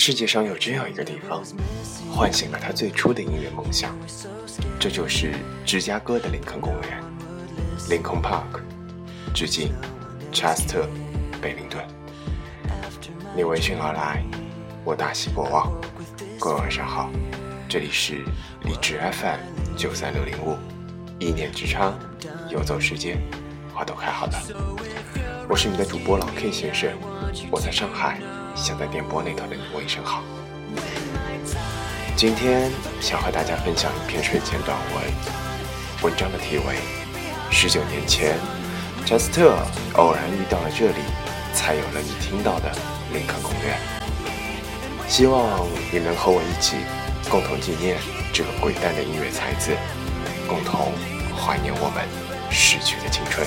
世界上有这样一个地方，唤醒了他最初的音乐梦想，这就是芝加哥的林肯公园 （Lincoln Park）。致敬查斯特·贝林顿。你闻讯而来，我大喜过望。各位晚上好，这里是荔枝 FM 九三六零五，一念之差，游走时间，花都开好了。我是你的主播老 K 先生，我在上海。想在电波那头的你问一声好。今天想和大家分享一篇睡前短文，文章的题为《十九年前，查斯特偶然遇到了这里，才有了你听到的林肯公园》。希望你能和我一起，共同纪念这个鬼诞的音乐才子，共同怀念我们逝去的青春。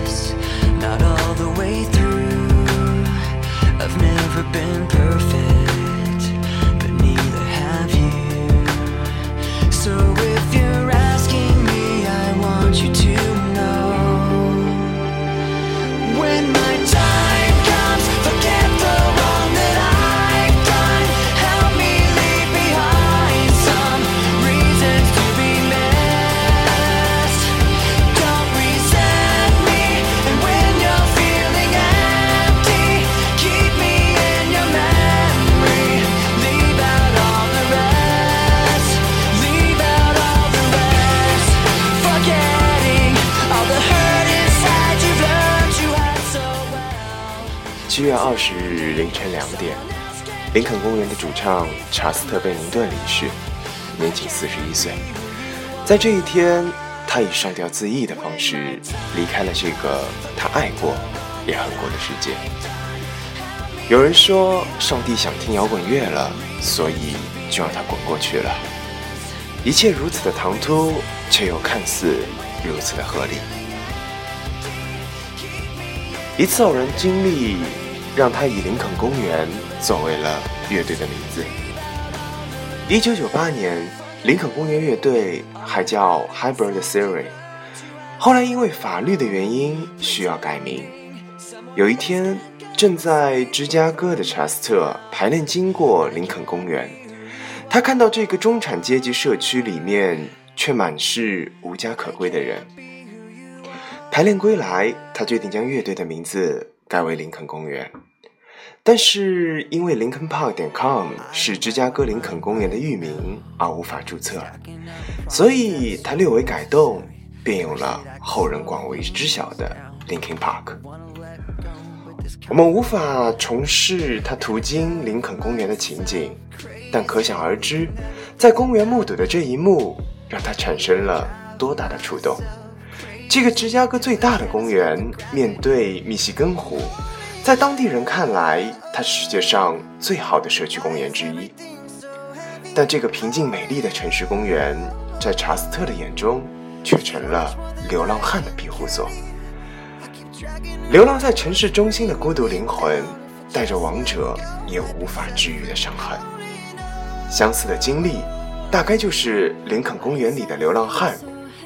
七月二十日凌晨两点，林肯公园的主唱查斯特·贝宁顿离世，年仅四十一岁。在这一天，他以上吊自缢的方式离开了这个他爱过也恨过的世界。有人说，上帝想听摇滚乐了，所以就让他滚过去了。一切如此的唐突，却又看似如此的合理。一次偶然经历，让他以林肯公园作为了乐队的名字。一九九八年，林肯公园乐队还叫 Hybrid Theory，后来因为法律的原因需要改名。有一天，正在芝加哥的查斯特排练经过林肯公园，他看到这个中产阶级社区里面却满是无家可归的人。排练归来，他决定将乐队的名字改为林肯公园。但是因为 lincolnpark.com 是芝加哥林肯公园的域名而无法注册，所以他略微改动，便有了后人广为知晓的 Linkin Park。我们无法重视他途经林肯公园的情景，但可想而知，在公园目睹的这一幕，让他产生了多大的触动。这个芝加哥最大的公园，面对密西根湖，在当地人看来，它是世界上最好的社区公园之一。但这个平静美丽的城市公园，在查斯特的眼中，却成了流浪汉的庇护所。流浪在城市中心的孤独灵魂，带着亡者也无法治愈的伤痕。相似的经历，大概就是林肯公园里的流浪汉。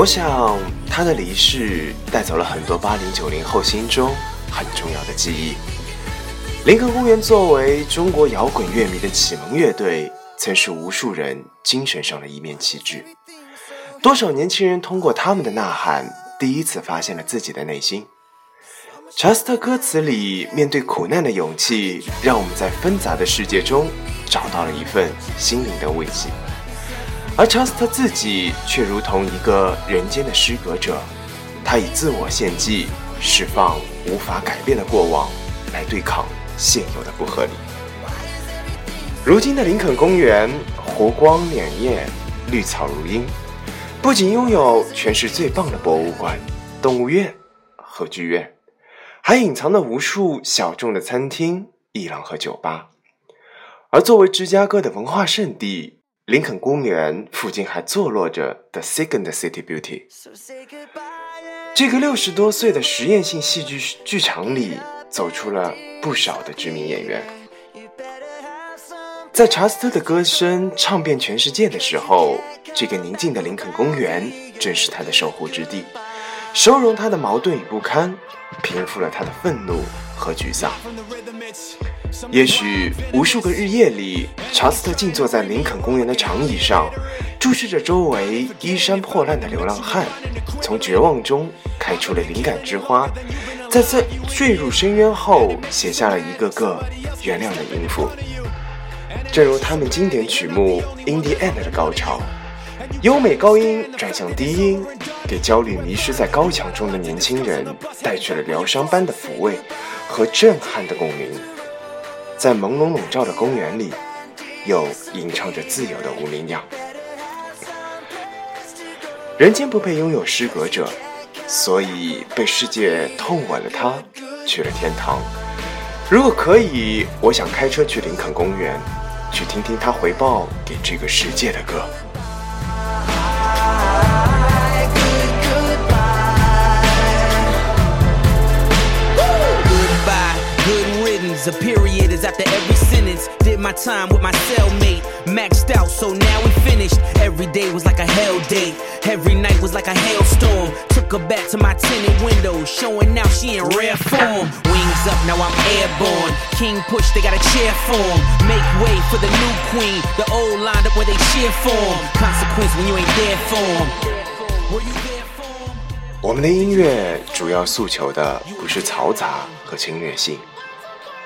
我想，他的离世带走了很多八零九零后心中很重要的记忆。林肯公园作为中国摇滚乐迷的启蒙乐队，曾是无数人精神上的一面旗帜。多少年轻人通过他们的呐喊，第一次发现了自己的内心。查斯特歌词里面对苦难的勇气，让我们在纷杂的世界中找到了一份心灵的慰藉。而查斯特自己却如同一个人间的失格者，他以自我献祭，释放无法改变的过往，来对抗现有的不合理。如今的林肯公园，湖光潋滟，绿草如茵，不仅拥有全市最棒的博物馆、动物园和剧院。还隐藏了无数小众的餐厅、艺廊和酒吧，而作为芝加哥的文化圣地，林肯公园附近还坐落着 The Second City Beauty。这个六十多岁的实验性戏剧剧场里，走出了不少的知名演员。在查斯特的歌声唱遍全世界的时候，这个宁静的林肯公园正是他的守护之地，收容他的矛盾与不堪。平复了他的愤怒和沮丧。也许无数个日夜里，查斯特静坐在林肯公园的长椅上，注视着周围衣衫破烂的流浪汉，从绝望中开出了灵感之花，在这坠入深渊后，写下了一个个原谅的音符。正如他们经典曲目《In the End》的高潮。优美高音转向低音，给焦虑迷失在高墙中的年轻人带去了疗伤般的抚慰和震撼的共鸣。在朦胧笼罩的公园里，又吟唱着自由的无名鸟。人间不配拥有失格者，所以被世界痛吻了他，去了天堂。如果可以，我想开车去林肯公园，去听听他回报给这个世界的歌。A period is after every sentence. Did my time with my cellmate. Maxed out, so now we finished. Every day was like a hell day. Every night was like a hailstorm. Took her back to my tinted window, showing now she in rare form. Wings up, now I'm airborne. King push, they got a chair form. Make way for the new queen. The old lined up where they cheer form. Consequence when you ain't there form. Were you there form? 我们的音乐主要诉求的不是嘈杂和侵略性。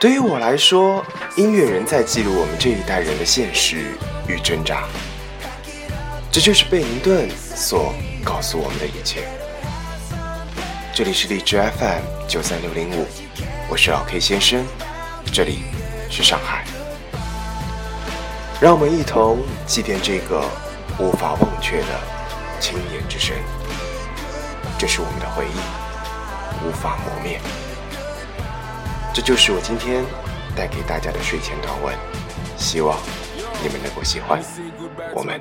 对于我来说，音乐仍在记录我们这一代人的现实与挣扎。这就是贝宁顿所告诉我们的一切。这里是荔枝 FM 九三六零五，我是老 K 先生，这里是上海。让我们一同祭奠这个无法忘却的青年之神。这是我们的回忆，无法磨灭。这就是我今天带给大家的睡前短文，希望你们能够喜欢。我们